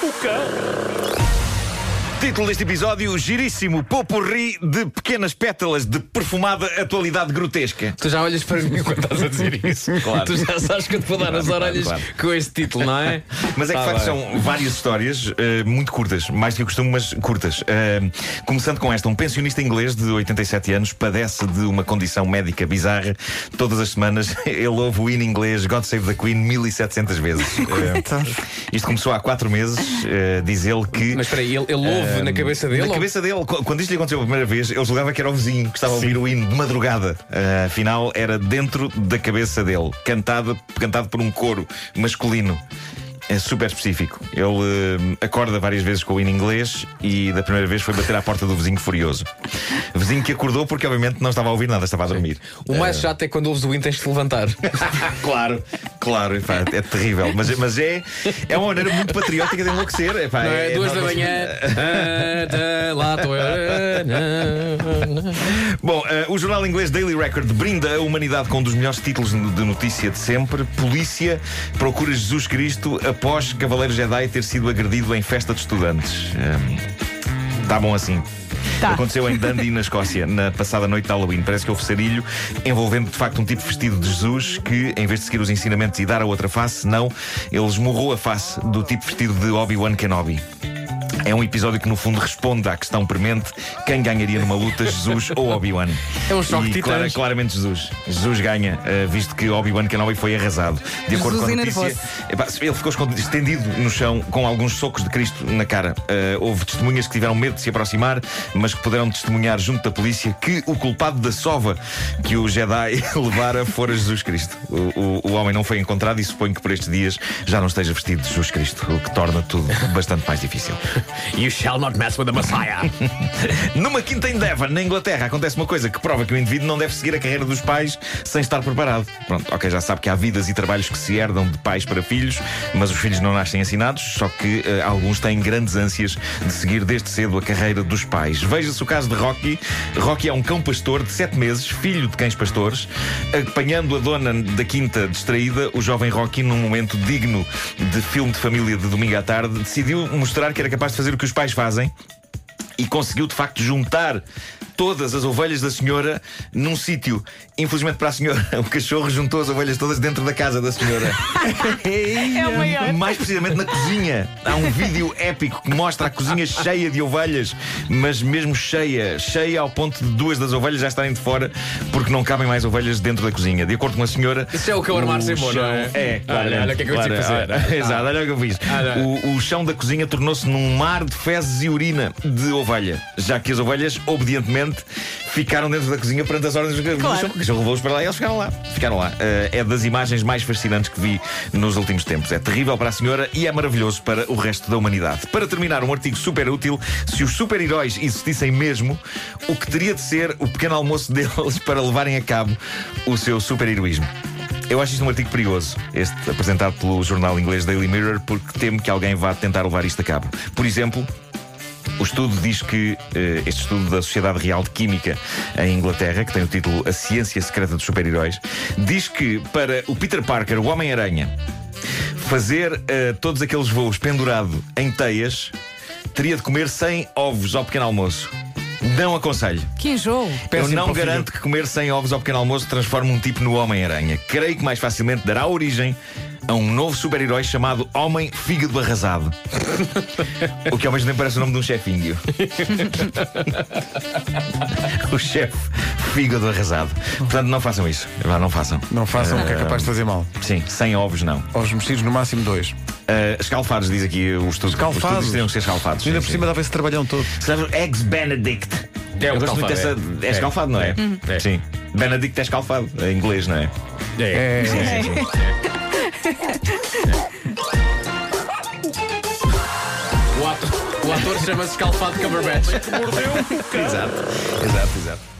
Cuca. Título deste episódio: Giríssimo Popurri de pequenas pétalas de perfumada atualidade grotesca. Tu já olhas para mim quando estás a dizer isso. Claro. Tu já sabes que eu te vou dar as Claro, orelhas claro. com este título, não é? Mas é que de facto são várias histórias eh, muito curtas, mais do que eu costumo, mas curtas. Eh, começando com esta: um pensionista inglês de 87 anos padece de uma condição médica bizarra. Todas as semanas ele ouve o hino inglês God Save the Queen 1700 vezes. Eh, isto começou há 4 meses, diz ele que. Mas espera aí, ele, ele ouve na cabeça dele? Na ou- cabeça dele, qu- quando isto lhe aconteceu a primeira vez, ele julgava que era o vizinho que estava a ouvir o hino de madrugada. Ah, afinal, era dentro da cabeça dele, cantado, cantado por um coro masculino. É super específico. Ele eh, acorda várias vezes com o hino inglês e da primeira vez foi bater à porta do vizinho furioso. Vizinho que acordou porque, obviamente, não estava a ouvir nada, estava a dormir. O mais chato é quando ouves o hino tens de te levantar. claro, claro, epá, é terrível. Mas, mas é, é uma maneira muito patriótica de enlouquecer. epá, Não é? Duas da manhã. Tá, Lá estou eu. Bom, eh, o jornal inglês Daily Record brinda a humanidade com um dos melhores títulos de notícia de sempre. Polícia procura Jesus Cristo após Cavaleiro Jedi ter sido agredido em festa de estudantes. Está bom assim. Tá. Aconteceu em Dundee, na Escócia, na passada noite de Halloween. Parece que houve sarilho envolvendo de facto um tipo vestido de Jesus que, em vez de seguir os ensinamentos e dar a outra face, não, ele esmurrou a face do tipo vestido de Obi-Wan Kenobi. É um episódio que, no fundo, responde à questão premente: quem ganharia numa luta, Jesus ou Obi-Wan? É um choque E clara- claramente Jesus. Jesus ganha, eh, visto que Obi-Wan Kenobi foi arrasado. De acordo Jesus com a notícia, epá, ele ficou estendido no chão com alguns socos de Cristo na cara. Eh, houve testemunhas que tiveram medo de se aproximar, mas que puderam testemunhar junto da polícia que o culpado da sova que o Jedi levara fora Jesus Cristo. O, o- o homem não foi encontrado e suponho que por estes dias já não esteja vestido de Jesus Cristo, o que torna tudo bastante mais difícil. You shall not mess with the Messiah. Numa quinta em Devon, na Inglaterra, acontece uma coisa que prova que o indivíduo não deve seguir a carreira dos pais sem estar preparado. Pronto, ok, já sabe que há vidas e trabalhos que se herdam de pais para filhos, mas os filhos não nascem ensinados, só que eh, alguns têm grandes ânsias de seguir desde cedo a carreira dos pais. Veja-se o caso de Rocky. Rocky é um cão pastor de 7 meses, filho de cães pastores. Apanhando a dona da quinta distraída, o jovem Rocky, num momento digno de filme de família de domingo à tarde, decidiu mostrar que era capaz de fazer o que os pais fazem e conseguiu de facto juntar todas as ovelhas da senhora num sítio. Infelizmente para a senhora, o cachorro juntou as ovelhas todas dentro da casa da senhora. É o maior. Mais precisamente na cozinha. Há um vídeo épico que mostra a cozinha cheia de ovelhas, mas mesmo cheia, cheia ao ponto de duas das ovelhas já estarem de fora porque não cabem mais ovelhas dentro da cozinha. De acordo com a senhora. Isso é o cão armar-se em bom, não é? chão- É, Olha, olha o que é que eu que claro, fazer. ah, Exato, olha o que eu fiz. Ah. O, o chão da cozinha tornou-se num mar de fezes e urina de ovelha, já que as ovelhas, obedientemente, ficaram dentro da cozinha perante as ordens do cachorro. O cachorro levou-os para lá e eles ficaram lá. Ficaram lá. Eh, é das imagens mais fascinantes que vi nos últimos tempos. É terrível para a senhora e é maravilhoso para o resto da humanidade. Para terminar, um artigo super útil. Se os super-heróis existissem mesmo, o que teria de ser o pequeno almoço deles para levarem a cabo o seu super-heroísmo? Eu acho isto um artigo perigoso, este apresentado pelo jornal inglês Daily Mirror, porque temo que alguém vá tentar levar isto a cabo. Por exemplo, o estudo diz que, eh, este estudo da Sociedade Real de Química em Inglaterra, que tem o título A Ciência Secreta dos Super-Heróis, diz que para o Peter Parker, o Homem-Aranha, fazer eh, todos aqueles voos pendurado em teias, teria de comer 100 ovos ao pequeno almoço. Não aconselho. Que enjoo. Eu não garanto que comer 100 ovos ao pequeno almoço transforme um tipo no Homem-Aranha. Creio que mais facilmente dará origem a um novo super-herói chamado Homem Fígado Arrasado. o que ao mesmo tempo parece o nome de um chefe índio. o chefe Fígado Arrasado. Portanto, não façam isso. Vá, Não façam. Não façam o que é capaz de fazer mal. Sim, 100 ovos não. Aos mexidos, no máximo dois. Uh, escalfados, diz aqui o estudo. Escalfados? Os teriam que ser escalfados. Ainda sim, por cima sim. dava esse trabalhão todo. Sabe, Eggs Benedict. É Eu gosto muito escalfado, dessa. é. É, escalfado, não é? É. Sim. Benedict é escalfado. Em inglês, não é? É. É, O ator, o ator chama-se Calfado Cumberbatch. Exato, exato, exato.